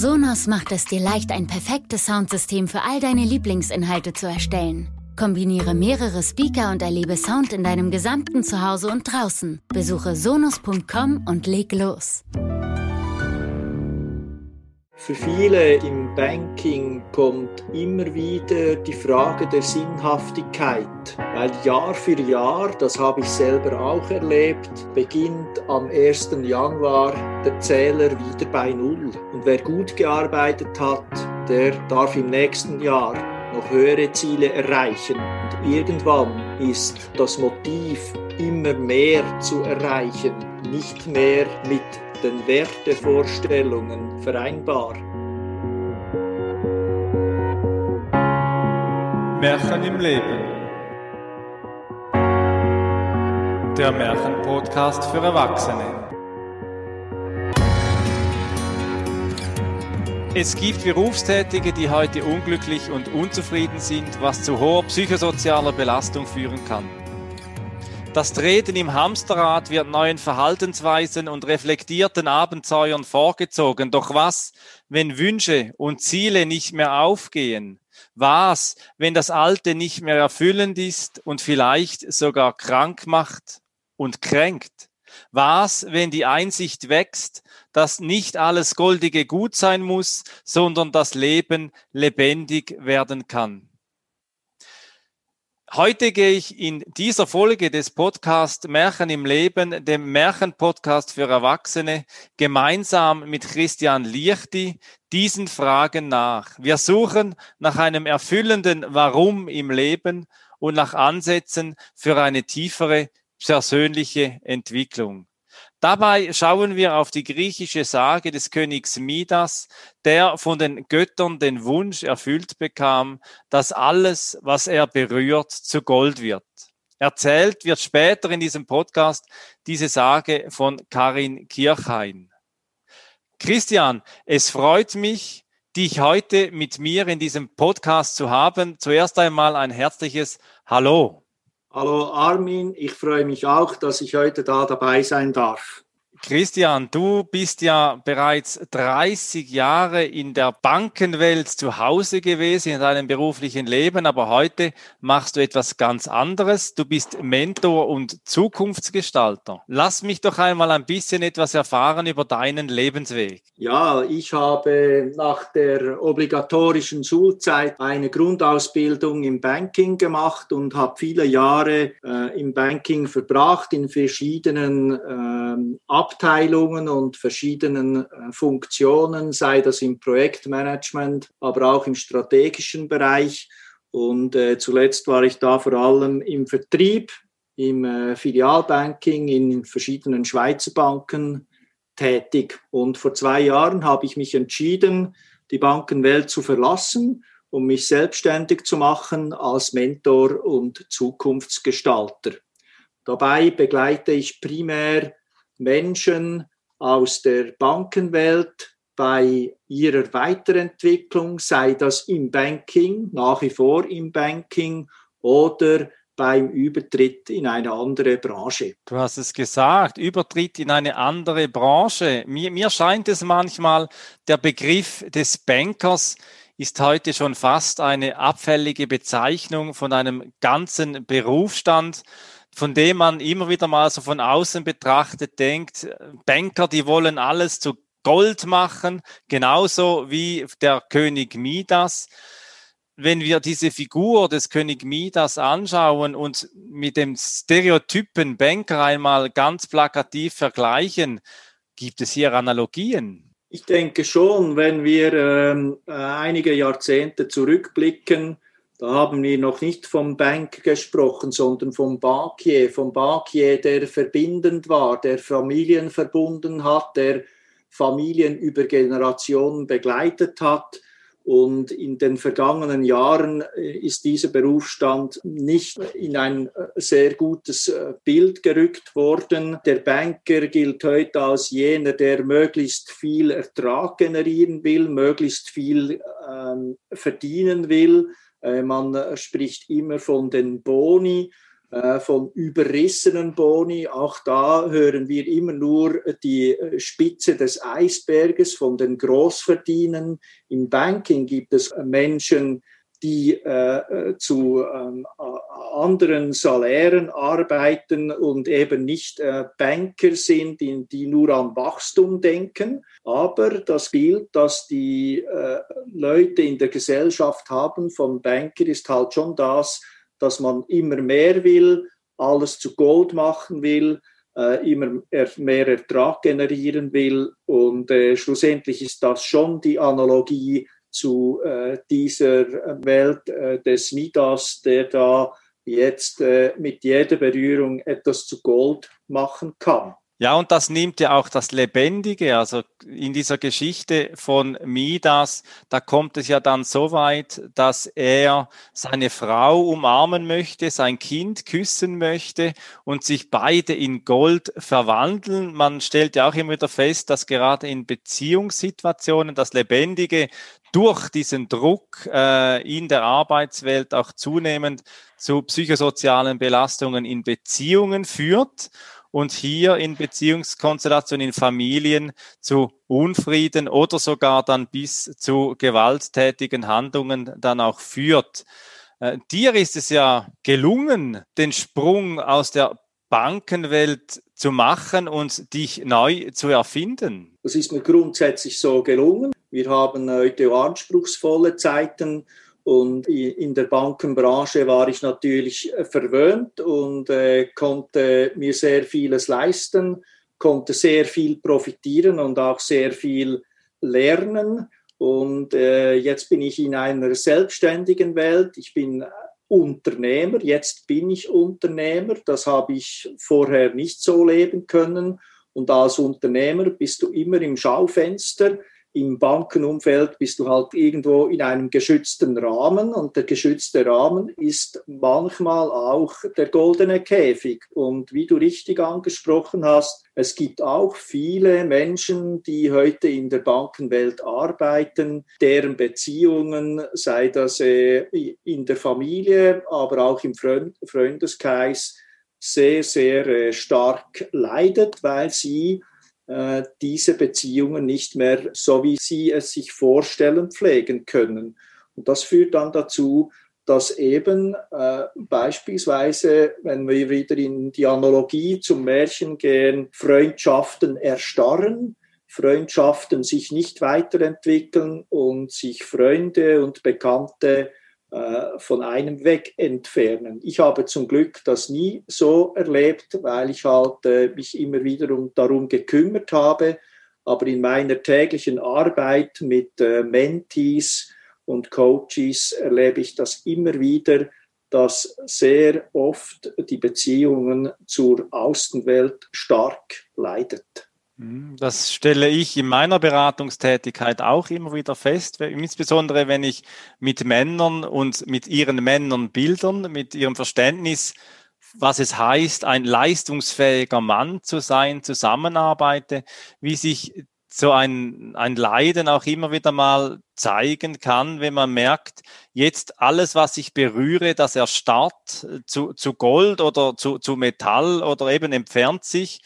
Sonos macht es dir leicht, ein perfektes Soundsystem für all deine Lieblingsinhalte zu erstellen. Kombiniere mehrere Speaker und erlebe Sound in deinem gesamten Zuhause und draußen. Besuche sonos.com und leg los. Für viele im Banking kommt immer wieder die Frage der Sinnhaftigkeit, weil Jahr für Jahr, das habe ich selber auch erlebt, beginnt am 1. Januar der Zähler wieder bei Null. Und wer gut gearbeitet hat, der darf im nächsten Jahr noch höhere Ziele erreichen. Und irgendwann ist das Motiv, immer mehr zu erreichen, nicht mehr mit den Wertevorstellungen vereinbar. Märchen im Leben. Der Märchenpodcast für Erwachsene. Es gibt Berufstätige, die heute unglücklich und unzufrieden sind, was zu hoher psychosozialer Belastung führen kann. Das Treten im Hamsterrad wird neuen Verhaltensweisen und reflektierten Abenteuern vorgezogen. Doch was, wenn Wünsche und Ziele nicht mehr aufgehen? Was, wenn das Alte nicht mehr erfüllend ist und vielleicht sogar krank macht und kränkt? Was, wenn die Einsicht wächst, dass nicht alles Goldige gut sein muss, sondern das Leben lebendig werden kann? Heute gehe ich in dieser Folge des Podcasts Märchen im Leben, dem Märchenpodcast für Erwachsene, gemeinsam mit Christian Liechti diesen Fragen nach. Wir suchen nach einem erfüllenden Warum im Leben und nach Ansätzen für eine tiefere persönliche Entwicklung. Dabei schauen wir auf die griechische Sage des Königs Midas, der von den Göttern den Wunsch erfüllt bekam, dass alles, was er berührt, zu Gold wird. Erzählt wird später in diesem Podcast diese Sage von Karin Kirchhain. Christian, es freut mich, dich heute mit mir in diesem Podcast zu haben. Zuerst einmal ein herzliches Hallo. Hallo Armin, ich freue mich auch, dass ich heute da dabei sein darf. Christian, du bist ja bereits 30 Jahre in der Bankenwelt zu Hause gewesen in deinem beruflichen Leben, aber heute machst du etwas ganz anderes. Du bist Mentor und Zukunftsgestalter. Lass mich doch einmal ein bisschen etwas erfahren über deinen Lebensweg. Ja, ich habe nach der obligatorischen Schulzeit eine Grundausbildung im Banking gemacht und habe viele Jahre äh, im Banking verbracht in verschiedenen äh, Abteilungen und verschiedenen äh, Funktionen, sei das im Projektmanagement, aber auch im strategischen Bereich. Und äh, zuletzt war ich da vor allem im Vertrieb, im äh, Filialbanking in verschiedenen Schweizer Banken tätig. Und vor zwei Jahren habe ich mich entschieden, die Bankenwelt zu verlassen, um mich selbstständig zu machen als Mentor und Zukunftsgestalter. Dabei begleite ich primär Menschen aus der Bankenwelt bei ihrer Weiterentwicklung, sei das im Banking, nach wie vor im Banking oder beim Übertritt in eine andere Branche. Du hast es gesagt, Übertritt in eine andere Branche. Mir, mir scheint es manchmal, der Begriff des Bankers ist heute schon fast eine abfällige Bezeichnung von einem ganzen Berufsstand von dem man immer wieder mal so von außen betrachtet denkt, Banker, die wollen alles zu Gold machen, genauso wie der König Midas. Wenn wir diese Figur des König Midas anschauen und mit dem Stereotypen Banker einmal ganz plakativ vergleichen, gibt es hier Analogien? Ich denke schon, wenn wir ähm, äh, einige Jahrzehnte zurückblicken, da haben wir noch nicht vom Bank gesprochen, sondern vom Bankier, vom Bankier, der verbindend war, der Familien verbunden hat, der Familien über Generationen begleitet hat. Und in den vergangenen Jahren äh, ist dieser Berufsstand nicht in ein äh, sehr gutes äh, Bild gerückt worden. Der Banker gilt heute als jener, der möglichst viel Ertrag generieren will, möglichst viel ähm, verdienen will, man spricht immer von den Boni äh, von überrissenen Boni. Auch da hören wir immer nur die Spitze des Eisberges von den Großverdienern. Im Banking gibt es Menschen, die äh, zu ähm, anderen Salären arbeiten und eben nicht äh, Banker sind, die, die, nur an Wachstum denken. Aber das Bild, das die äh, Leute in der Gesellschaft haben vom Banker, ist halt schon das, dass man immer mehr will, alles zu Gold machen will, äh, immer mehr Ertrag generieren will. Und äh, schlussendlich ist das schon die Analogie zu äh, dieser Welt äh, des Midas, der da jetzt äh, mit jeder Berührung etwas zu Gold machen kann. Ja, und das nimmt ja auch das Lebendige, also in dieser Geschichte von Midas, da kommt es ja dann so weit, dass er seine Frau umarmen möchte, sein Kind küssen möchte und sich beide in Gold verwandeln. Man stellt ja auch immer wieder fest, dass gerade in Beziehungssituationen das Lebendige durch diesen Druck äh, in der Arbeitswelt auch zunehmend zu psychosozialen Belastungen in Beziehungen führt und hier in Beziehungskonstellationen, in Familien zu Unfrieden oder sogar dann bis zu gewalttätigen Handlungen dann auch führt. Äh, dir ist es ja gelungen, den Sprung aus der Bankenwelt zu machen und dich neu zu erfinden. Das ist mir grundsätzlich so gelungen. Wir haben heute anspruchsvolle Zeiten und in der Bankenbranche war ich natürlich äh, verwöhnt und äh, konnte mir sehr vieles leisten, konnte sehr viel profitieren und auch sehr viel lernen. Und äh, jetzt bin ich in einer selbstständigen Welt. Ich bin Unternehmer, jetzt bin ich Unternehmer. Das habe ich vorher nicht so leben können. Und als Unternehmer bist du immer im Schaufenster im Bankenumfeld bist du halt irgendwo in einem geschützten Rahmen und der geschützte Rahmen ist manchmal auch der goldene Käfig. Und wie du richtig angesprochen hast, es gibt auch viele Menschen, die heute in der Bankenwelt arbeiten, deren Beziehungen, sei das äh, in der Familie, aber auch im Freundeskreis, sehr, sehr äh, stark leidet, weil sie diese Beziehungen nicht mehr so, wie sie es sich vorstellen, pflegen können. Und das führt dann dazu, dass eben äh, beispielsweise, wenn wir wieder in die Analogie zum Märchen gehen, Freundschaften erstarren, Freundschaften sich nicht weiterentwickeln und sich Freunde und Bekannte äh, von einem weg entfernen. Ich habe zum Glück das nie so erlebt, weil ich halt äh, mich immer wieder um, darum gekümmert habe. Aber in meiner täglichen Arbeit mit äh, Mentees und Coaches erlebe ich das immer wieder, dass sehr oft die Beziehungen zur Außenwelt stark leidet. Mhm, das stelle ich in meiner Beratungstätigkeit auch immer wieder fest, insbesondere wenn ich mit Männern und mit ihren Männern Bildern, mit ihrem Verständnis, was es heißt, ein leistungsfähiger Mann zu sein, zusammenarbeite, wie sich so ein, ein Leiden auch immer wieder mal zeigen kann, wenn man merkt, jetzt alles, was ich berühre, das erstarrt zu, zu Gold oder zu, zu Metall oder eben entfernt sich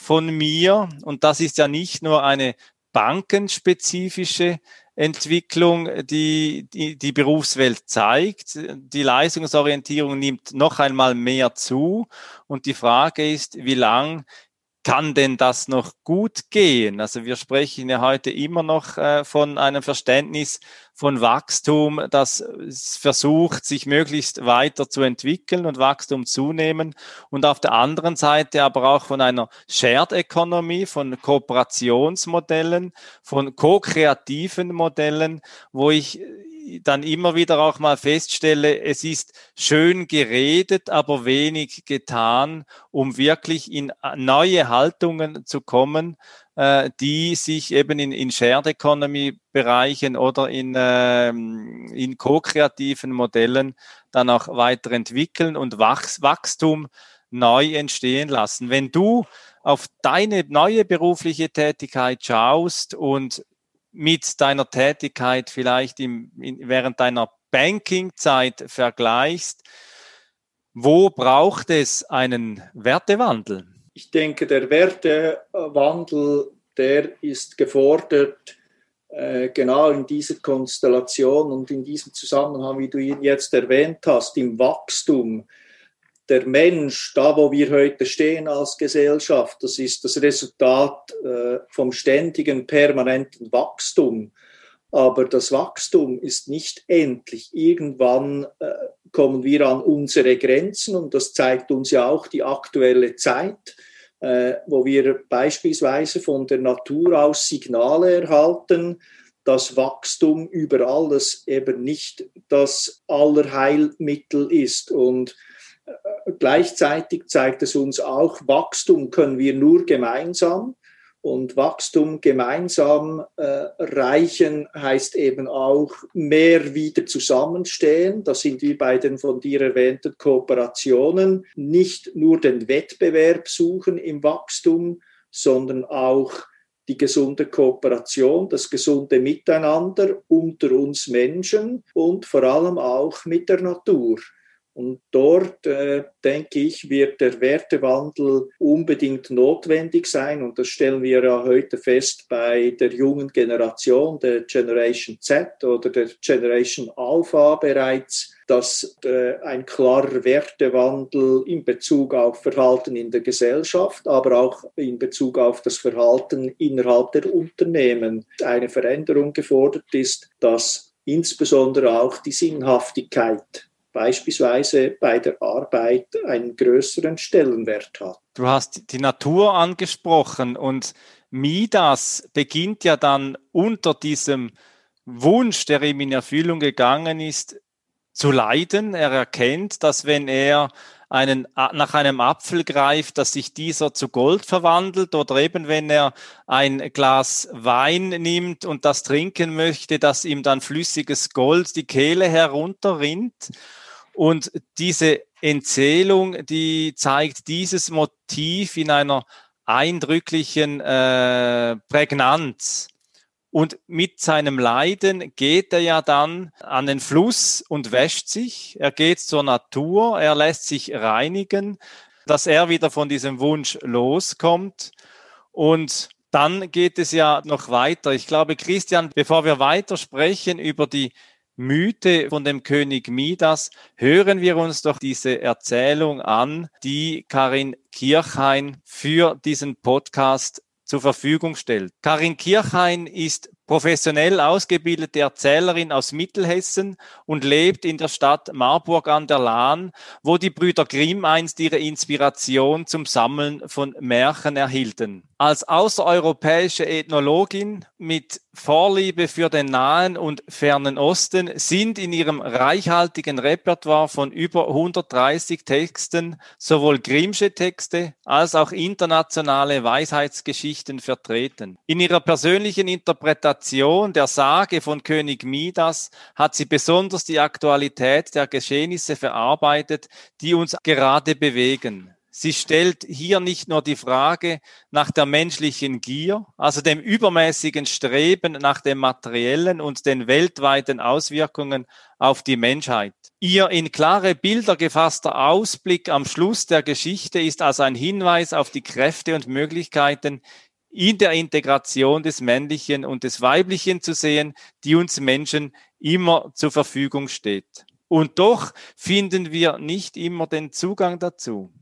von mir. Und das ist ja nicht nur eine bankenspezifische Entwicklung, die, die die Berufswelt zeigt. Die Leistungsorientierung nimmt noch einmal mehr zu. Und die Frage ist, wie lang kann denn das noch gut gehen? Also wir sprechen ja heute immer noch äh, von einem Verständnis von Wachstum, das versucht, sich möglichst weiter zu entwickeln und Wachstum zunehmen. Und auf der anderen Seite aber auch von einer Shared Economy, von Kooperationsmodellen, von ko-kreativen Modellen, wo ich dann immer wieder auch mal feststelle, es ist schön geredet, aber wenig getan, um wirklich in neue Haltungen zu kommen, äh, die sich eben in, in Shared Economy Bereichen oder in, ähm, in ko-kreativen Modellen dann auch weiterentwickeln und Wachs Wachstum neu entstehen lassen. Wenn du auf deine neue berufliche Tätigkeit schaust und mit deiner Tätigkeit vielleicht im, in, während deiner Banking-Zeit vergleichst, Wo braucht es einen Wertewandel? Ich denke, der Wertewandel, der ist gefordert äh, genau in dieser Konstellation und in diesem Zusammenhang, wie du ihn jetzt erwähnt hast, im Wachstum. Der Mensch, da wo wir heute stehen als Gesellschaft, das ist das Resultat äh, vom ständigen, permanenten Wachstum. Aber das Wachstum ist nicht endlich. Irgendwann äh, kommen wir an unsere Grenzen und das zeigt uns ja auch die aktuelle Zeit äh, wo wir beispielsweise von der Natur aus Signale erhalten, dass Wachstum über alles eben nicht das Allerheilmittel ist. Und gleichzeitig zeigt es uns auch, Wachstum können wir nur gemeinsam und Wachstum gemeinsam äh, reichen heißt eben auch mehr wieder zusammenstehen. Das sind wie bei den von dir erwähnten Kooperationen. Nicht nur den Wettbewerb suchen im Wachstum, sondern auch die gesunde Kooperation, das gesunde Miteinander unter uns Menschen und vor allem auch mit der Natur. Und dort, äh, denke ich, wird der Wertewandel unbedingt notwendig sein. Und das stellen wir ja heute fest bei der jungen Generation, der Generation Z oder der Generation Alpha bereits, dass äh, ein klarer Wertewandel in Bezug auf Verhalten in der Gesellschaft, aber auch in Bezug auf das Verhalten innerhalb der Unternehmen eine Veränderung gefordert ist, dass insbesondere auch die Sinnhaftigkeit beispielsweise bei der Arbeit einen größeren Stellenwert hat. Du hast die Natur angesprochen und Midas beginnt ja dann unter diesem Wunsch, der ihm in Erfüllung gegangen ist, zu leiden. Er erkennt, dass wenn er einen, nach einem Apfel greift, dass sich dieser zu Gold verwandelt oder eben wenn er ein Glas Wein nimmt und das trinken möchte, dass ihm dann flüssiges Gold die Kehle herunterrinnt. Und diese Erzählung, die zeigt dieses Motiv in einer eindrücklichen äh, Prägnanz. Und mit seinem Leiden geht er ja dann an den Fluss und wäscht sich. Er geht zur Natur, er lässt sich reinigen, dass er wieder von diesem Wunsch loskommt. Und dann geht es ja noch weiter. Ich glaube, Christian, bevor wir weiter sprechen über die Mythe von dem König Midas, hören wir uns doch diese Erzählung an, die Karin Kirchhain für diesen Podcast zur Verfügung stellt. Karin Kirchhain ist professionell ausgebildete Erzählerin aus Mittelhessen und lebt in der Stadt Marburg an der Lahn, wo die Brüder Grimm einst ihre Inspiration zum Sammeln von Märchen erhielten. Als außereuropäische Ethnologin mit Vorliebe für den Nahen und Fernen Osten sind in ihrem reichhaltigen Repertoire von über 130 Texten sowohl Grimmsche Texte als auch internationale Weisheitsgeschichten vertreten. In ihrer persönlichen Interpretation der Sage von König Midas hat sie besonders die Aktualität der Geschehnisse verarbeitet, die uns gerade bewegen. Sie stellt hier nicht nur die Frage nach der menschlichen Gier, also dem übermäßigen Streben nach dem Materiellen und den weltweiten Auswirkungen auf die Menschheit. Ihr in klare Bilder gefasster Ausblick am Schluss der Geschichte ist als ein Hinweis auf die Kräfte und Möglichkeiten in der Integration des Männlichen und des Weiblichen zu sehen, die uns Menschen immer zur Verfügung steht. Und doch finden wir nicht immer den Zugang dazu.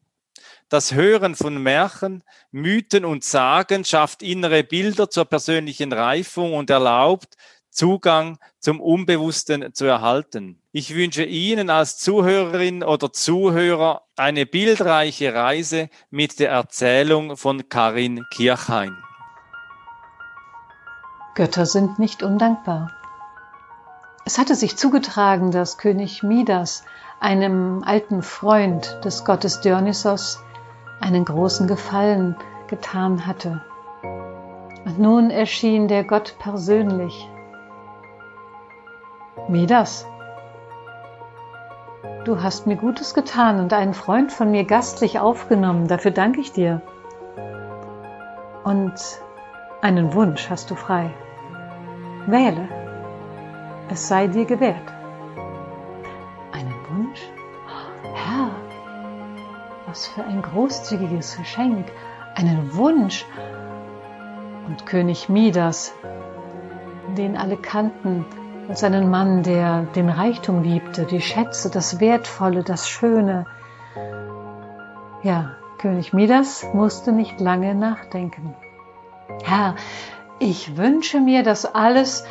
Das Hören von Märchen, Mythen und Sagen schafft innere Bilder zur persönlichen Reifung und erlaubt, Zugang zum Unbewussten zu erhalten. Ich wünsche Ihnen als Zuhörerin oder Zuhörer eine bildreiche Reise mit der Erzählung von Karin Kirchhain. Götter sind nicht undankbar. Es hatte sich zugetragen, dass König Midas einem alten Freund des Gottes Dionysos einen großen Gefallen getan hatte. Und nun erschien der Gott persönlich. Midas, du hast mir Gutes getan und einen Freund von mir gastlich aufgenommen, dafür danke ich dir. Und einen Wunsch hast du frei. Wähle, es sei dir gewährt. Einen Wunsch? Herr, Was für ein großzügiges Geschenk, einen Wunsch. Und König Midas, den alle kannten, als einen Mann, der den Reichtum liebte, die Schätze, das Wertvolle, das Schöne. Ja, König Midas musste nicht lange nachdenken. Herr, ich wünsche mir, dass alles,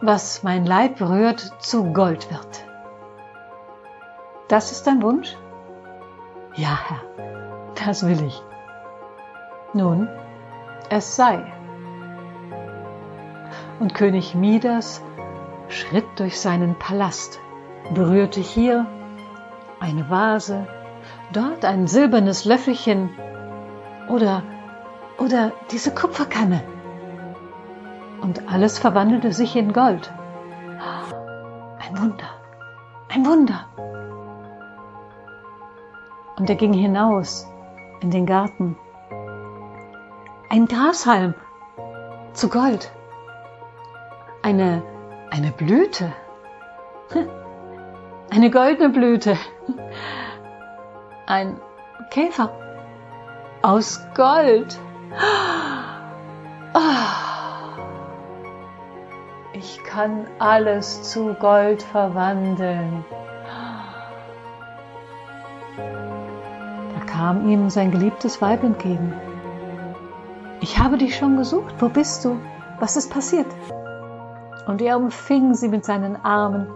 was mein Leib berührt, zu Gold wird. Das ist dein Wunsch? Ja, Herr, das will ich. Nun, es sei. Und König Midas schritt durch seinen Palast, berührte hier eine Vase, dort ein silbernes Löffelchen oder, oder diese Kupferkanne. Und alles verwandelte sich in Gold. Ein Wunder, ein Wunder. Und er ging hinaus in den Garten. Ein Grashalm zu Gold. Eine, eine Blüte. Eine goldene Blüte. Ein Käfer aus Gold. Ich kann alles zu Gold verwandeln. kam ihm sein geliebtes Weib entgegen. Ich habe dich schon gesucht, wo bist du? Was ist passiert? Und er umfing sie mit seinen Armen.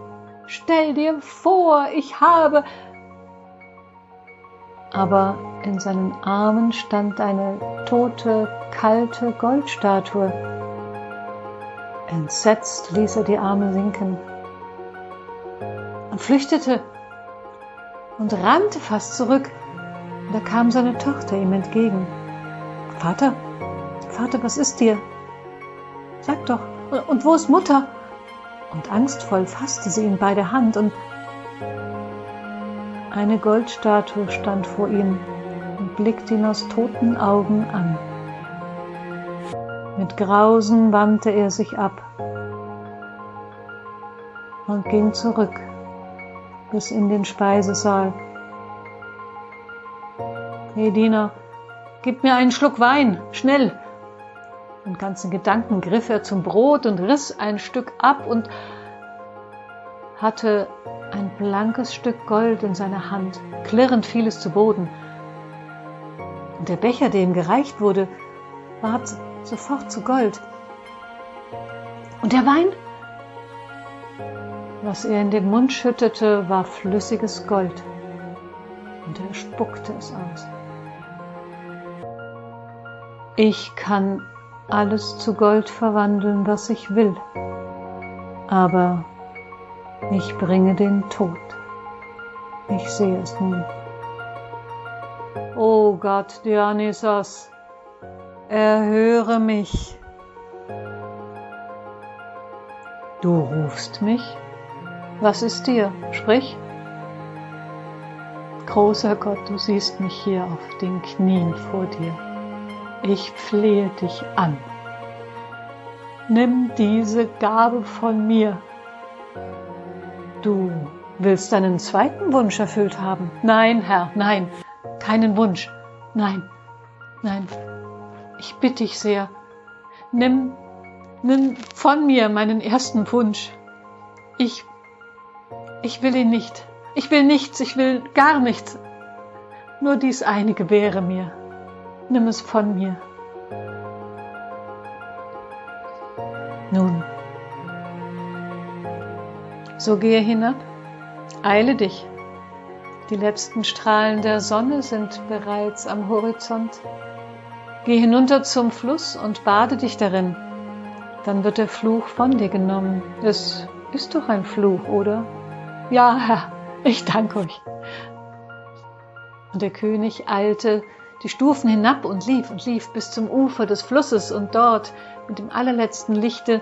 Stell dir vor, ich habe. Aber in seinen Armen stand eine tote, kalte Goldstatue. Entsetzt ließ er die Arme sinken und flüchtete und rannte fast zurück. Da kam seine Tochter ihm entgegen. Vater, Vater, was ist dir? Sag doch, und wo ist Mutter? Und angstvoll fasste sie ihn bei der Hand und eine Goldstatue stand vor ihm und blickte ihn aus toten Augen an. Mit Grausen wandte er sich ab und ging zurück bis in den Speisesaal. Hey Diener, gib mir einen Schluck Wein, schnell! Und ganz in Gedanken griff er zum Brot und riss ein Stück ab und hatte ein blankes Stück Gold in seiner Hand. Klirrend fiel es zu Boden. Und der Becher, der ihm gereicht wurde, ward sofort zu Gold. Und der Wein? Was er in den Mund schüttete, war flüssiges Gold. Und er spuckte es aus. Ich kann alles zu Gold verwandeln, was ich will, aber ich bringe den Tod. Ich sehe es nun. O oh Gott, Dionysos, erhöre mich. Du rufst mich? Was ist dir? Sprich. Großer Gott, du siehst mich hier auf den Knien vor dir ich flehe dich an. Nimm diese Gabe von mir. Du willst deinen zweiten Wunsch erfüllt haben. Nein, Herr, nein, keinen Wunsch. Nein, nein, ich bitte dich sehr. Nimm, nimm von mir meinen ersten Wunsch. Ich, ich will ihn nicht. Ich will nichts, ich will gar nichts. Nur dies eine gewähre mir nimm es von mir. Nun, so gehe hinab, eile dich. Die letzten Strahlen der Sonne sind bereits am Horizont. Geh hinunter zum Fluss und bade dich darin. Dann wird der Fluch von dir genommen. Es ist doch ein Fluch, oder? Ja, Herr, ich danke euch. Und der König eilte die Stufen hinab und lief und lief bis zum Ufer des Flusses und dort mit dem allerletzten Lichte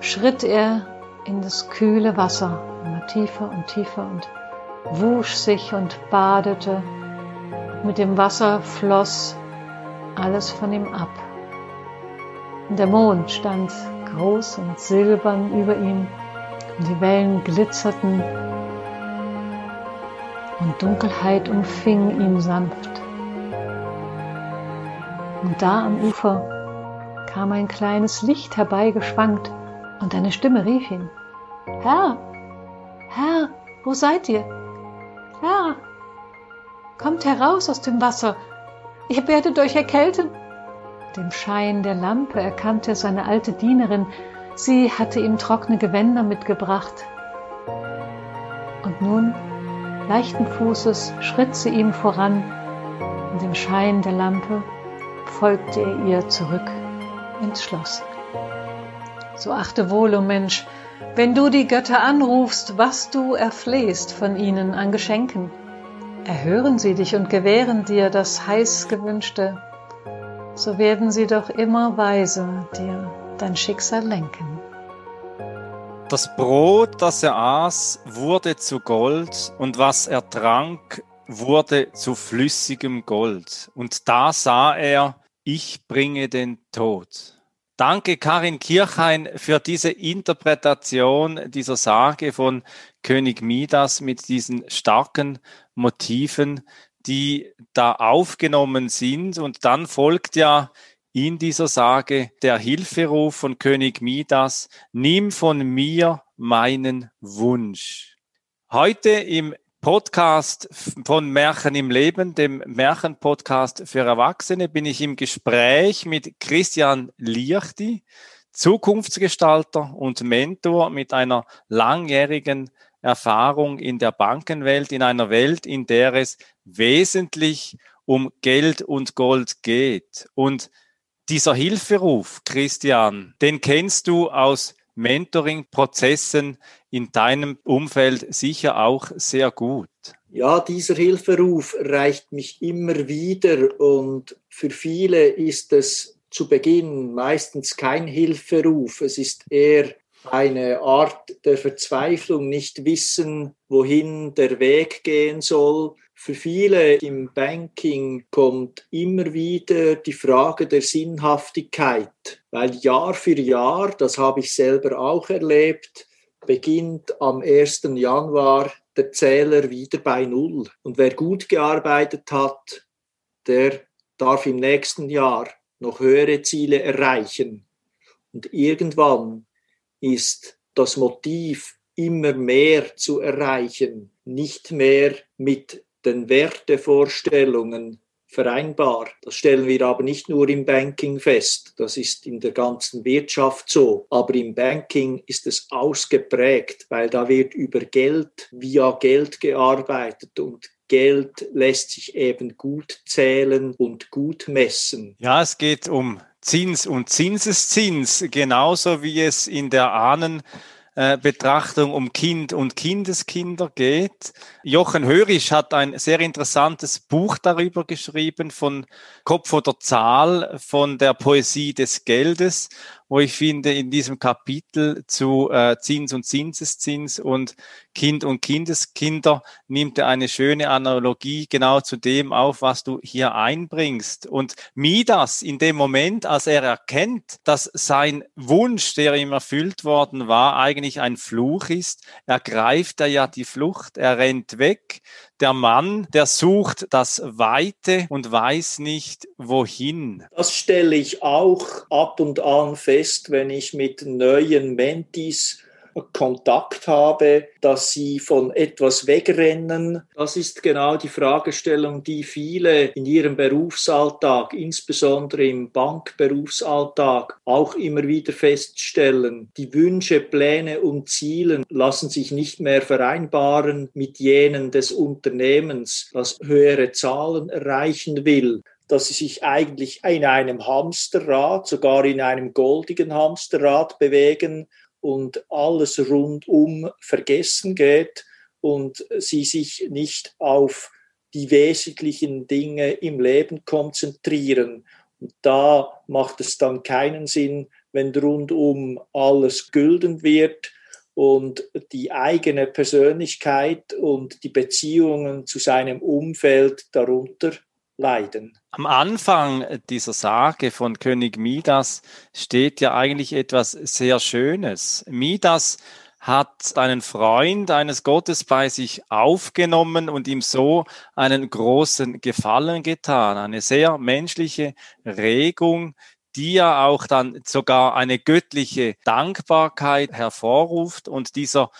schritt er in das kühle Wasser, immer tiefer und tiefer und wusch sich und badete. Mit dem Wasser floss alles von ihm ab. Und der Mond stand groß und silbern über ihm und die Wellen glitzerten und Dunkelheit umfing ihn sanft. Und da am Ufer kam ein kleines Licht herbeigeschwankt und eine Stimme rief ihn. Herr, Herr, wo seid ihr? Herr, kommt heraus aus dem Wasser, ihr werdet euch erkälten. Dem Schein der Lampe erkannte er seine alte Dienerin, sie hatte ihm trockene Gewänder mitgebracht. Und nun, leichten Fußes, schritt sie ihm voran, in dem Schein der Lampe folgte ihr zurück ins Schloss. So achte wohl, o oh Mensch, wenn du die Götter anrufst, was du erflehst von ihnen an Geschenken. Erhören sie dich und gewähren dir das heiß gewünschte, so werden sie doch immer weise dir dein Schicksal lenken. Das Brot, das er aß, wurde zu Gold, und was er trank, wurde zu flüssigem Gold. Und da sah er, ich bringe den Tod. Danke, Karin Kirchhain, für diese Interpretation dieser Sage von König Midas mit diesen starken Motiven, die da aufgenommen sind. Und dann folgt ja in dieser Sage der Hilferuf von König Midas, nimm von mir meinen Wunsch. Heute im Podcast von Märchen im Leben, dem Märchenpodcast für Erwachsene, bin ich im Gespräch mit Christian Liechti, Zukunftsgestalter und Mentor mit einer langjährigen Erfahrung in der Bankenwelt, in einer Welt, in der es wesentlich um Geld und Gold geht. Und dieser Hilferuf, Christian, den kennst du aus Mentoring-Prozessen in deinem Umfeld sicher auch sehr gut. Ja, dieser Hilferuf reicht mich immer wieder und für viele ist es zu Beginn meistens kein Hilferuf. Es ist eher eine Art der Verzweiflung, nicht wissen, wohin der Weg gehen soll, für viele im Banking kommt immer wieder die Frage der Sinnhaftigkeit, weil Jahr für Jahr, das habe ich selber auch erlebt, beginnt am 1. Januar der Zähler wieder bei Null. Und wer gut gearbeitet hat, der darf im nächsten Jahr noch höhere Ziele erreichen. Und irgendwann ist das Motiv, immer mehr zu erreichen, nicht mehr mit den Wertevorstellungen vereinbar. Das stellen wir aber nicht nur im Banking fest, das ist in der ganzen Wirtschaft so. Aber im Banking ist es ausgeprägt, weil da wird über Geld via Geld gearbeitet und Geld lässt sich eben gut zählen und gut messen. Ja, es geht um Zins und Zinseszins, genauso wie es in der Ahnen äh, Betrachtung um Kind und Kindeskinder geht. Jochen Hörisch hat ein sehr interessantes Buch darüber geschrieben von Kopf oder Zahl von der Poesie des Geldes wo ich finde, in diesem Kapitel zu äh, Zins und Zinseszins und Kind und Kindeskinder nimmt er eine schöne Analogie genau zu dem auf, was du hier einbringst. Und Midas in dem Moment, als er erkennt, dass sein Wunsch, der ihm erfüllt worden war, eigentlich ein Fluch ist, ergreift er ja die Flucht, er rennt weg, der Mann, der sucht das Weite und weiß nicht, wohin. Das stelle ich auch ab und an fest, wenn ich mit neuen Mentis Kontakt habe, dass sie von etwas wegrennen. Das ist genau die Fragestellung, die viele in ihrem Berufsalltag, insbesondere im Bankberufsalltag, auch immer wieder feststellen. Die Wünsche, Pläne und Zielen lassen sich nicht mehr vereinbaren mit jenen des Unternehmens, das höhere Zahlen erreichen will dass sie sich eigentlich in einem Hamsterrad, sogar in einem goldigen Hamsterrad bewegen und alles rundum vergessen geht und sie sich nicht auf die wesentlichen Dinge im Leben konzentrieren. Und da macht es dann keinen Sinn, wenn rundum alles gülden wird und die eigene Persönlichkeit und die Beziehungen zu seinem Umfeld darunter leiden. Am Anfang dieser Sage von König Midas steht ja eigentlich etwas sehr Schönes. Midas hat einen Freund eines Gottes bei sich aufgenommen und ihm so einen großen Gefallen getan. Eine sehr menschliche Regung, die ja auch dann sogar eine göttliche Dankbarkeit hervorruft und dieser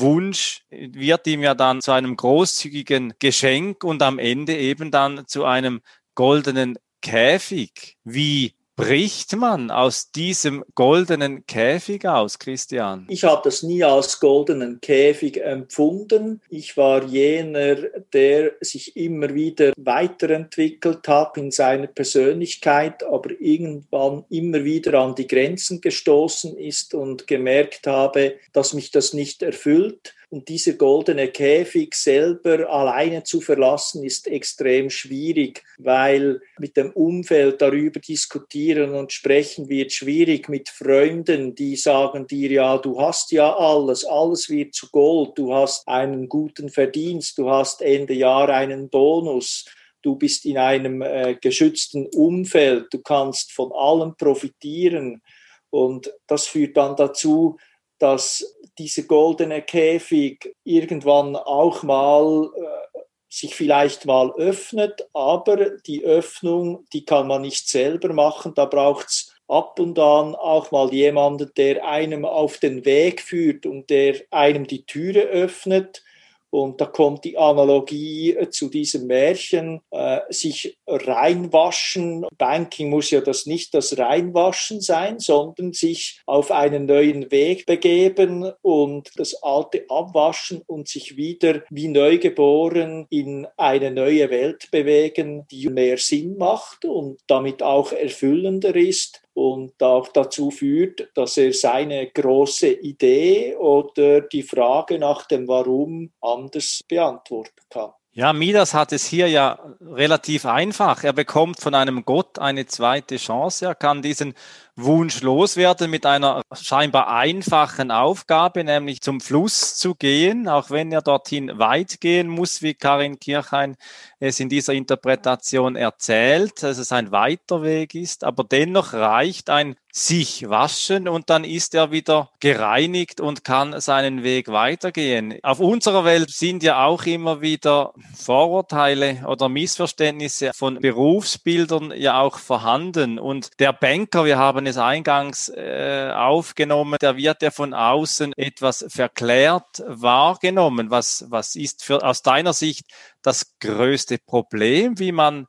Wunsch wird ihm ja dann zu einem großzügigen Geschenk und am Ende eben dann zu einem goldenen Käfig. Wie bricht man aus diesem goldenen Käfig aus, Christian? Ich habe das nie als goldenen Käfig empfunden. Ich war jener, der sich immer wieder weiterentwickelt hat in seiner Persönlichkeit, aber irgendwann immer wieder an die Grenzen gestoßen ist und gemerkt habe, dass mich das nicht erfüllt und dieser goldene Käfig selber alleine zu verlassen, ist extrem schwierig, weil mit dem Umfeld darüber diskutieren und sprechen wird schwierig mit Freunden, die sagen dir, ja, du hast ja alles, alles wird zu Gold, du hast einen guten Verdienst, du hast Ende Jahr einen Bonus du bist in einem äh, geschützten Umfeld, du kannst von allem profitieren. Und das führt dann dazu, dass dieser goldene Käfig irgendwann auch mal äh, sich vielleicht mal öffnet, aber die Öffnung, die kann man nicht selber machen, da braucht es ab und an auch mal jemanden, der einem auf den Weg führt und der einem die Türe öffnet und da kommt die Analogie äh, zu diesem Märchen, äh, sich reinwaschen. Banking muss ja das nicht das Reinwaschen sein, sondern sich auf einen neuen Weg begeben und das Alte abwaschen und sich wieder wie neugeboren in eine neue Welt bewegen, die mehr Sinn macht und damit auch erfüllender ist und auch dazu führt, dass er seine große Idee oder die Frage nach dem Warum anders beantworten kann. Ja, Midas hat es hier ja relativ einfach. Er bekommt von einem Gott eine zweite Chance. Er kann diesen Wunsch loswerden mit einer scheinbar einfachen Aufgabe, nämlich zum Fluss zu gehen, auch wenn er dorthin weit gehen muss, wie Karin Kirchhain es in dieser Interpretation erzählt, dass es ein weiter Weg ist, aber dennoch reicht ein sich waschen und dann ist er wieder gereinigt und kann seinen Weg weitergehen. Auf unserer Welt sind ja auch immer wieder Vorurteile oder Missverständnisse von Berufsbildern ja auch vorhanden. Und der Banker, wir haben es eingangs äh, aufgenommen, der wird ja von außen etwas verklärt wahrgenommen. Was, was ist für, aus deiner Sicht das größte Problem, wie man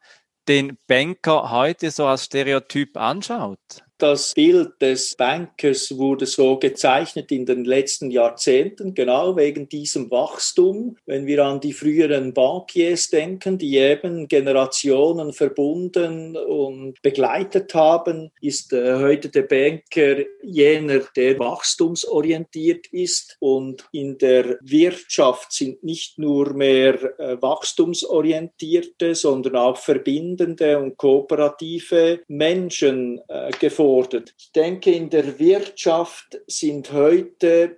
den Banker heute so als Stereotyp anschaut? Das Bild des Bankers wurde so gezeichnet in den letzten Jahrzehnten, genau wegen diesem Wachstum. Wenn wir an die früheren Bankiers denken, die eben Generationen verbunden und begleitet haben, ist äh, heute der Banker jener, der wachstumsorientiert ist. Und in der Wirtschaft sind nicht nur mehr äh, wachstumsorientierte, sondern auch verbindende und kooperative Menschen äh, gefordert gefordert. Ich denke, in der Wirtschaft sind heute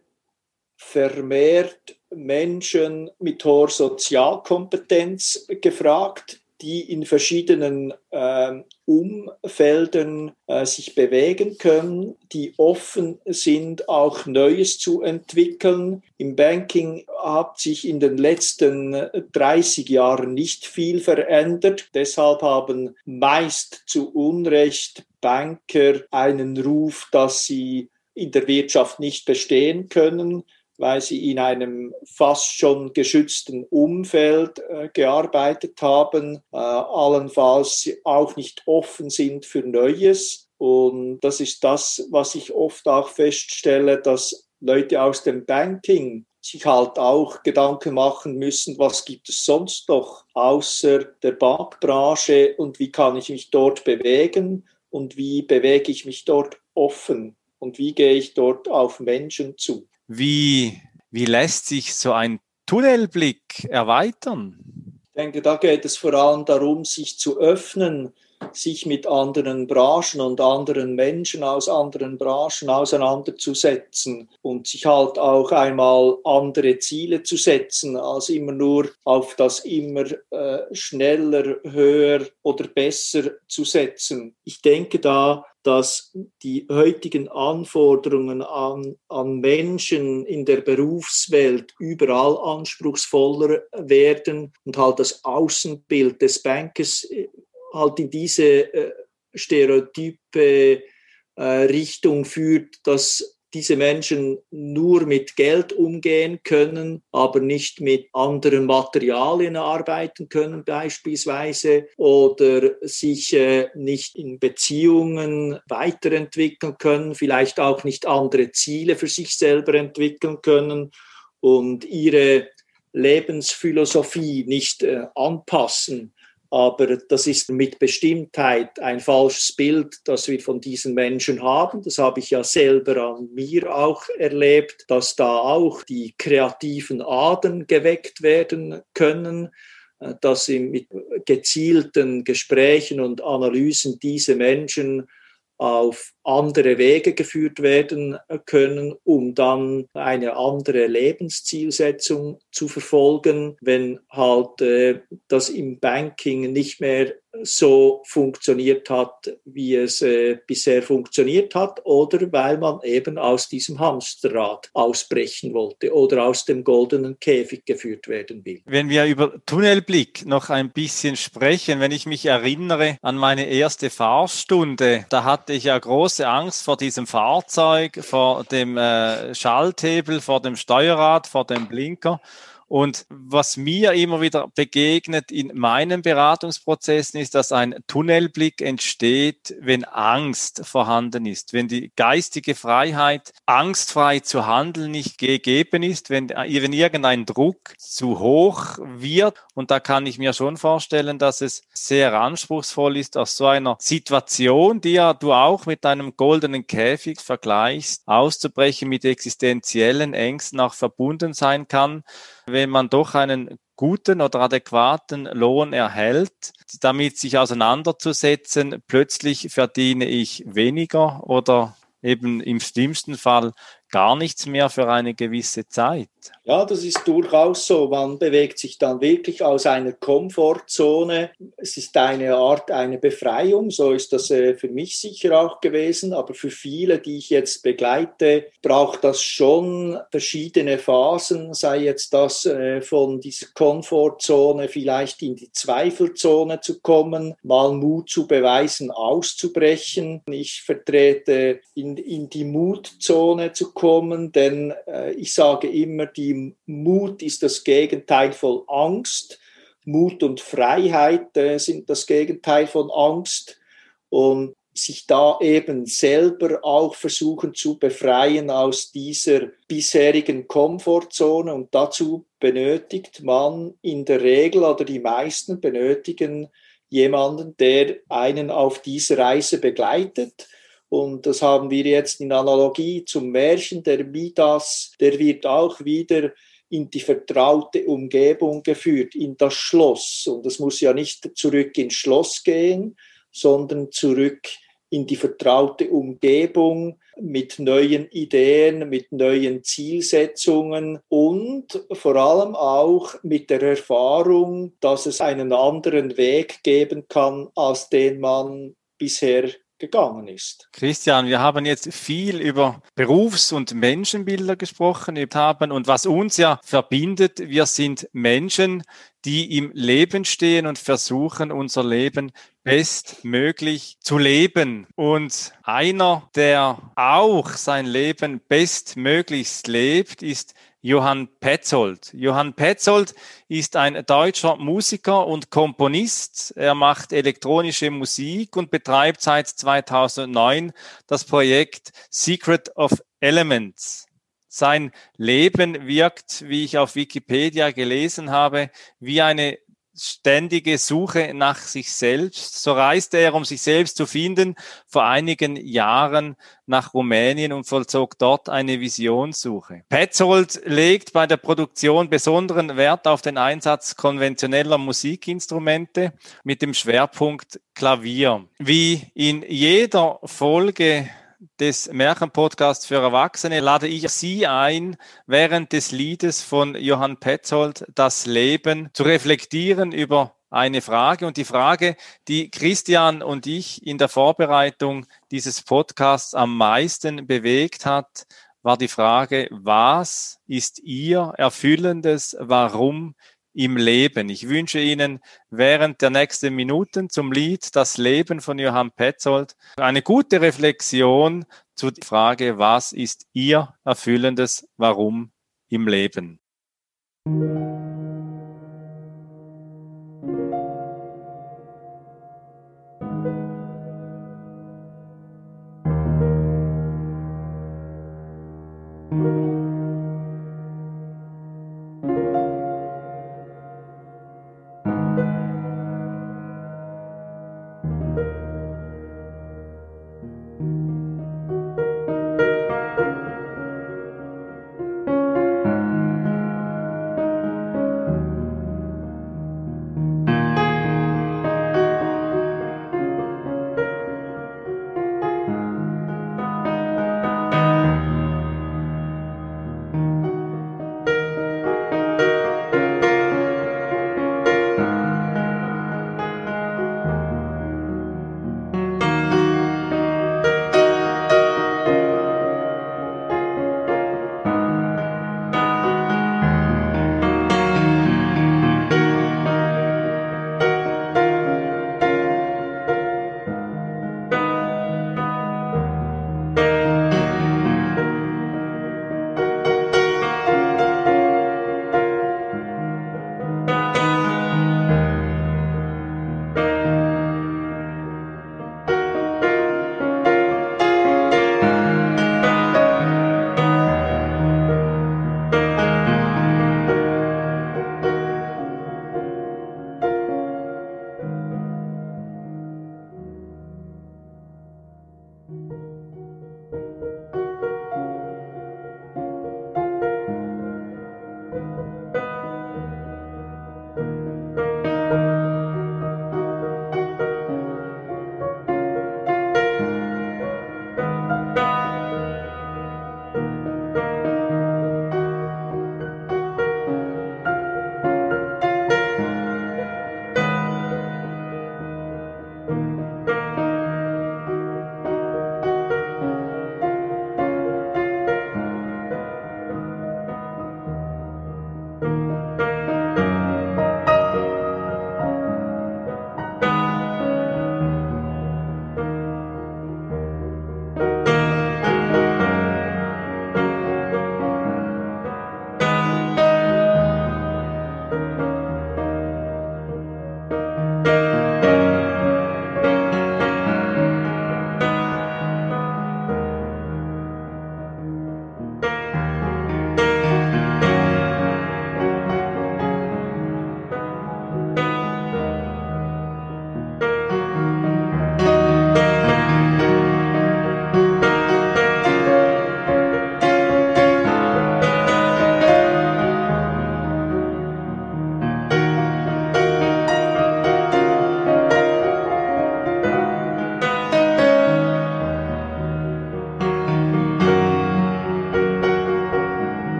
vermehrt Menschen mit hoher Sozialkompetenz gefragt, die in verschiedenen äh, Umfelden äh, sich bewegen können, die offen sind, auch Neues zu entwickeln. Im Banking hat sich in den letzten 30 Jahren nicht viel verändert. Deshalb haben meist zu Unrecht Banker einen Ruf, dass sie in der Wirtschaft nicht bestehen können weil sie in einem fast schon geschützten Umfeld äh, gearbeitet haben, äh, allenfalls auch nicht offen sind für Neues. Und das ist das, was ich oft auch feststelle, dass Leute aus dem Banking sich halt auch Gedanken machen müssen, was gibt es sonst noch außer der Bankbranche und wie kann ich mich dort bewegen und wie bewege ich mich dort offen und wie gehe ich dort auf Menschen zu. Wie, wie lässt sich so ein Tunnelblick erweitern? Ich denke, da geht es vor allem darum, sich zu öffnen sich mit anderen Branchen und anderen Menschen aus anderen Branchen auseinanderzusetzen und sich halt auch einmal andere Ziele zu setzen, als immer nur auf das immer äh, schneller, höher oder besser zu setzen. Ich denke da, dass die heutigen Anforderungen an, an Menschen in der Berufswelt überall anspruchsvoller werden und halt das Außenbild des Bankers äh, halt in diese äh, stereotype äh, Richtung führt, dass diese Menschen nur mit Geld umgehen können, aber nicht mit anderen Materialien arbeiten können beispielsweise oder sich äh, nicht in Beziehungen weiterentwickeln können, vielleicht auch nicht andere Ziele für sich selber entwickeln können und ihre Lebensphilosophie nicht äh, anpassen aber das ist mit Bestimmtheit ein falsches Bild, das wir von diesen Menschen haben. Das habe ich ja selber an mir auch erlebt, dass da auch die kreativen Adern geweckt werden können, äh, dass sie mit gezielten Gesprächen und Analysen diese Menschen auf andere Wege geführt werden können, um dann eine andere Lebenszielsetzung zu verfolgen, wenn halt äh, das im Banking nicht mehr so funktioniert hat, wie es äh, bisher funktioniert hat, oder weil man eben aus diesem Hamsterrad ausbrechen wollte oder aus dem goldenen Käfig geführt werden will. Wenn wir über Tunnelblick noch ein bisschen sprechen, wenn ich mich erinnere an meine erste Fahrstunde, da hatte ich ja große Angst vor diesem Fahrzeug, vor dem äh, Schalthebel, vor dem Steuerrad, vor dem Blinker. Und was mir immer wieder begegnet in meinen Beratungsprozessen ist, dass ein Tunnelblick entsteht, wenn Angst vorhanden ist, wenn die geistige Freiheit, angstfrei zu handeln, nicht gegeben ist, wenn, wenn irgendein Druck zu hoch wird. Und da kann ich mir schon vorstellen, dass es sehr anspruchsvoll ist, aus so einer Situation, die ja du auch mit einem goldenen Käfig vergleichst, auszubrechen, mit existenziellen Ängsten auch verbunden sein kann wenn man doch einen guten oder adäquaten Lohn erhält, damit sich auseinanderzusetzen, plötzlich verdiene ich weniger oder eben im schlimmsten Fall gar nichts mehr für eine gewisse Zeit. Ja, das ist durchaus so. Man bewegt sich dann wirklich aus einer Komfortzone. Es ist eine Art, eine Befreiung. So ist das äh, für mich sicher auch gewesen. Aber für viele, die ich jetzt begleite, braucht das schon verschiedene Phasen. Sei jetzt das äh, von dieser Komfortzone vielleicht in die Zweifelzone zu kommen, mal Mut zu beweisen, auszubrechen. Ich vertrete in, in die Mutzone zu kommen, denn äh, ich sage immer, die Mut ist das Gegenteil von Angst. Mut und Freiheit äh, sind das Gegenteil von Angst. Und sich da eben selber auch versuchen zu befreien aus dieser bisherigen Komfortzone. Und dazu benötigt man in der Regel oder die meisten benötigen jemanden, der einen auf diese Reise begleitet und das haben wir jetzt in Analogie zum Märchen der Midas, der wird auch wieder in die vertraute Umgebung geführt, in das Schloss. Und es muss ja nicht zurück ins Schloss gehen, sondern zurück in die vertraute Umgebung mit neuen Ideen, mit neuen Zielsetzungen und vor allem auch mit der Erfahrung, dass es einen anderen Weg geben kann, als den man bisher gegangen ist. Christian, wir haben jetzt viel über Berufs- und Menschenbilder gesprochen haben und was uns ja verbindet, wir sind Menschen, die im Leben stehen und versuchen, unser Leben bestmöglich zu leben. Und einer, der auch sein Leben bestmöglichst lebt, ist Johann Petzold. Johann Petzold ist ein deutscher Musiker und Komponist. Er macht elektronische Musik und betreibt seit 2009 das Projekt Secret of Elements. Sein Leben wirkt, wie ich auf Wikipedia gelesen habe, wie eine ständige Suche nach sich selbst. So reiste er, um sich selbst zu finden, vor einigen Jahren nach Rumänien und vollzog dort eine Visionssuche. Petzold legt bei der Produktion besonderen Wert auf den Einsatz konventioneller Musikinstrumente mit dem Schwerpunkt Klavier. Wie in jeder Folge des Märchenpodcasts für Erwachsene lade ich Sie ein, während des Liedes von Johann Petzold das Leben zu reflektieren über eine Frage. Und die Frage, die Christian und ich in der Vorbereitung dieses Podcasts am meisten bewegt hat, war die Frage, was ist Ihr erfüllendes Warum im Leben. Ich wünsche Ihnen während der nächsten Minuten zum Lied Das Leben von Johann Petzold eine gute Reflexion zur Frage, was ist Ihr erfüllendes Warum im Leben? Musik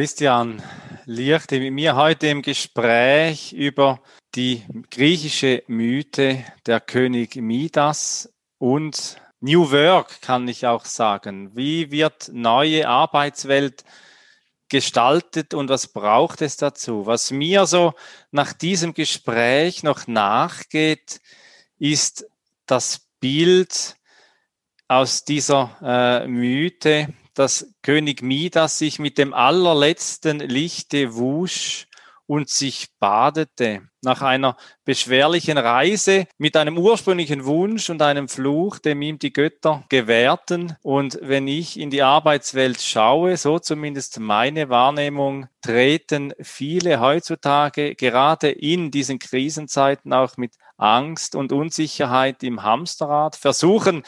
Christian Lichte mit mir heute im Gespräch über die griechische Mythe der König Midas und New Work kann ich auch sagen. Wie wird neue Arbeitswelt gestaltet und was braucht es dazu? Was mir so nach diesem Gespräch noch nachgeht, ist das Bild aus dieser äh, Mythe, dass König Midas sich mit dem allerletzten Lichte wusch und sich badete. Nach einer beschwerlichen Reise mit einem ursprünglichen Wunsch und einem Fluch, dem ihm die Götter gewährten. Und wenn ich in die Arbeitswelt schaue, so zumindest meine Wahrnehmung, treten viele heutzutage gerade in diesen Krisenzeiten auch mit Angst und Unsicherheit im Hamsterrad, versuchen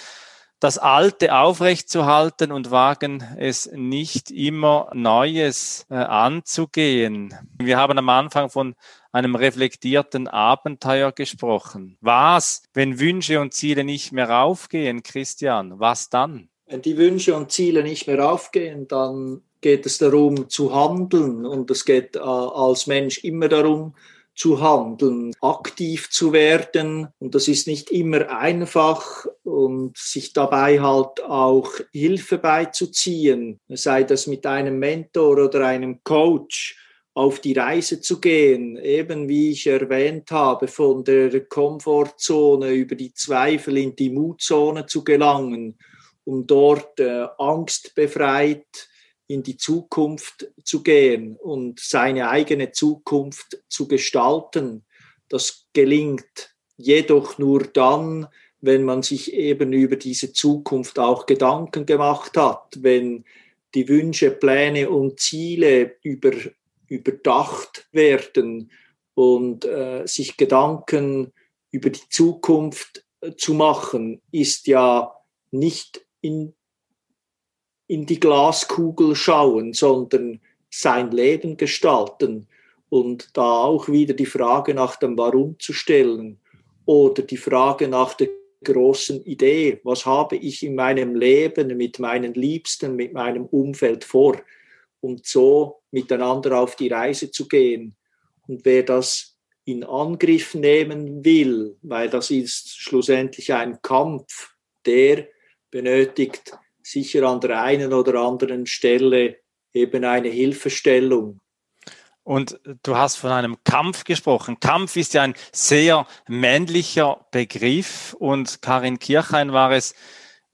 das Alte aufrechtzuhalten und wagen es nicht immer Neues äh, anzugehen. Wir haben am Anfang von einem reflektierten Abenteuer gesprochen. Was, wenn Wünsche und Ziele nicht mehr aufgehen, Christian? Was dann? Wenn die Wünsche und Ziele nicht mehr aufgehen, dann geht es darum zu handeln und es geht äh, als Mensch immer darum, zu handeln, aktiv zu werden. Und das ist nicht immer einfach. Und sich dabei halt auch Hilfe beizuziehen, sei das mit einem Mentor oder einem Coach auf die Reise zu gehen, eben wie ich erwähnt habe, von der Komfortzone über die Zweifel in die Mutzone zu gelangen, um dort äh, angstbefreit in die Zukunft zu gehen und seine eigene Zukunft zu gestalten. Das gelingt jedoch nur dann, wenn man sich eben über diese Zukunft auch Gedanken gemacht hat, wenn die Wünsche, Pläne und Ziele über, überdacht werden und äh, sich Gedanken über die Zukunft äh, zu machen, ist ja nicht in in die Glaskugel schauen, sondern sein Leben gestalten und da auch wieder die Frage nach dem Warum zu stellen oder die Frage nach der großen Idee, was habe ich in meinem Leben mit meinen Liebsten, mit meinem Umfeld vor und so miteinander auf die Reise zu gehen. Und wer das in Angriff nehmen will, weil das ist schlussendlich ein Kampf, der benötigt sicher an der einen oder anderen Stelle eben eine Hilfestellung. Und du hast von einem Kampf gesprochen. Kampf ist ja ein sehr männlicher Begriff und Karin Kirchheim war es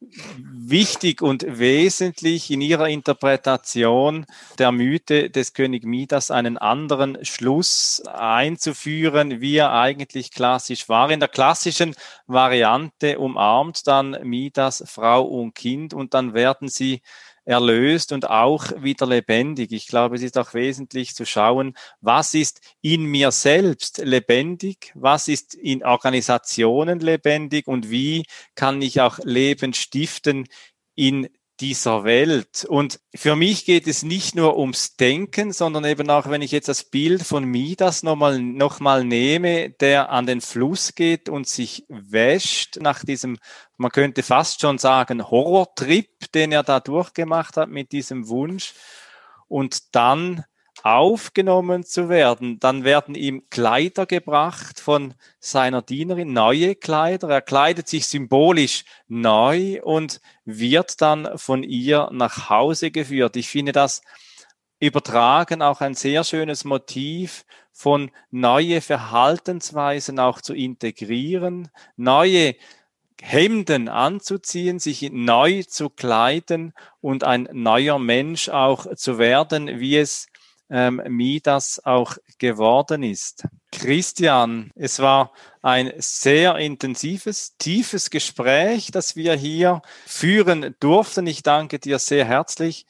wichtig und wesentlich in ihrer Interpretation der Mythe des König Midas einen anderen Schluss einzuführen, wie er eigentlich klassisch war. In der klassischen Variante umarmt dann Midas Frau und Kind und dann werden sie erlöst und auch wieder lebendig. Ich glaube, es ist auch wesentlich zu schauen, was ist in mir selbst lebendig, was ist in Organisationen lebendig und wie kann ich auch Leben stiften in dieser Welt. Und für mich geht es nicht nur ums Denken, sondern eben auch, wenn ich jetzt das Bild von Midas nochmal noch mal nehme, der an den Fluss geht und sich wäscht nach diesem, man könnte fast schon sagen, Horrortrip, den er da durchgemacht hat mit diesem Wunsch. Und dann aufgenommen zu werden. Dann werden ihm Kleider gebracht von seiner Dienerin, neue Kleider. Er kleidet sich symbolisch neu und wird dann von ihr nach Hause geführt. Ich finde das übertragen auch ein sehr schönes Motiv von neue Verhaltensweisen auch zu integrieren, neue Hemden anzuziehen, sich neu zu kleiden und ein neuer Mensch auch zu werden, wie es ähm, Midas auch geworden ist. Christian, es war ein sehr intensives, tiefes Gespräch, das wir hier führen durften. Ich danke dir sehr herzlich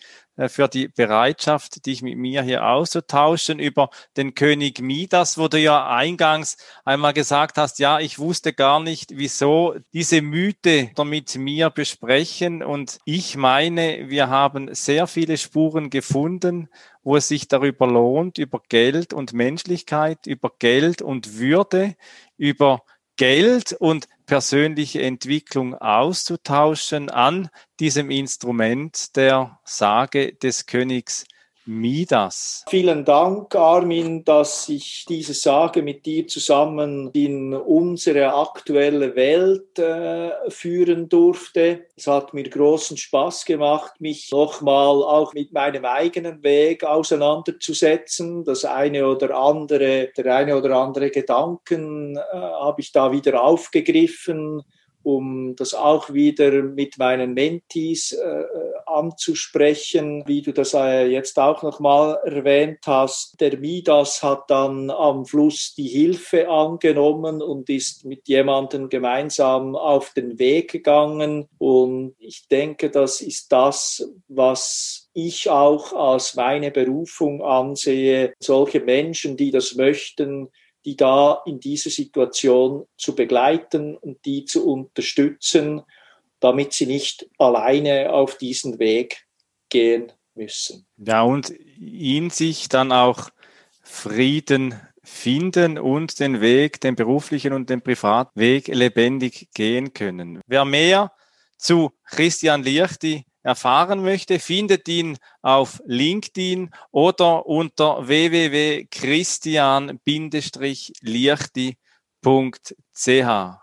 für die Bereitschaft, dich mit mir hier auszutauschen über den König Midas, wo du ja eingangs einmal gesagt hast, ja, ich wusste gar nicht, wieso diese Mythe mit mir besprechen. Und ich meine, wir haben sehr viele Spuren gefunden, wo es sich darüber lohnt, über Geld und Menschlichkeit, über Geld und Würde, über Geld und persönliche Entwicklung auszutauschen an diesem Instrument der Sage des Königs Midas. Vielen Dank, Armin, dass ich dieses sage mit dir zusammen in unsere aktuelle Welt äh, führen durfte. Es hat mir großen Spaß gemacht, mich nochmal auch mit meinem eigenen Weg auseinanderzusetzen. Das eine oder andere, der eine oder andere Gedanken äh, habe ich da wieder aufgegriffen um das auch wieder mit meinen Mentees äh, anzusprechen, wie du das jetzt auch nochmal erwähnt hast. Der Midas hat dann am Fluss die Hilfe angenommen und ist mit jemandem gemeinsam auf den Weg gegangen. Und ich denke, das ist das, was ich auch als meine Berufung ansehe. Solche Menschen, die das möchten, die da in dieser Situation zu begleiten und die zu unterstützen, damit sie nicht alleine auf diesen Weg gehen müssen. Ja, und in sich dann auch Frieden finden und den Weg, den beruflichen und den Privatweg lebendig gehen können. Wer mehr zu Christian Liechti erfahren möchte, findet ihn auf LinkedIn oder unter www.christian-liechti.ch.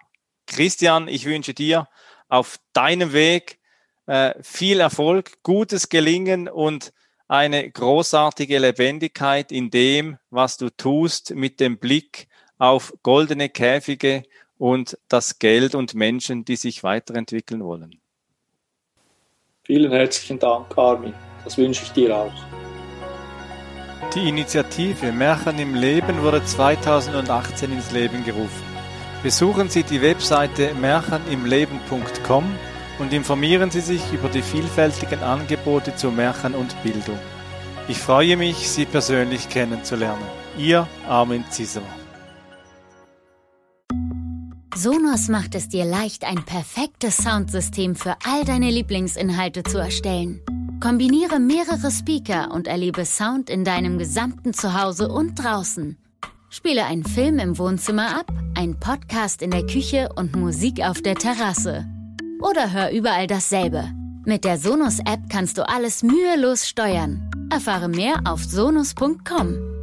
Christian, ich wünsche dir auf deinem Weg äh, viel Erfolg, gutes Gelingen und eine großartige Lebendigkeit in dem, was du tust, mit dem Blick auf goldene Käfige und das Geld und Menschen, die sich weiterentwickeln wollen. Vielen herzlichen Dank, Armin. Das wünsche ich dir auch. Die Initiative Märchen im Leben wurde 2018 ins Leben gerufen. Besuchen Sie die Webseite märchenimleben.com und informieren Sie sich über die vielfältigen Angebote zu Märchen und Bildung. Ich freue mich, Sie persönlich kennenzulernen. Ihr Armin Zieser. Sonos macht es dir leicht, ein perfektes Soundsystem für all deine Lieblingsinhalte zu erstellen. Kombiniere mehrere Speaker und erlebe Sound in deinem gesamten Zuhause und draußen. Spiele einen Film im Wohnzimmer ab, einen Podcast in der Küche und Musik auf der Terrasse. Oder hör überall dasselbe. Mit der Sonos-App kannst du alles mühelos steuern. Erfahre mehr auf sonos.com.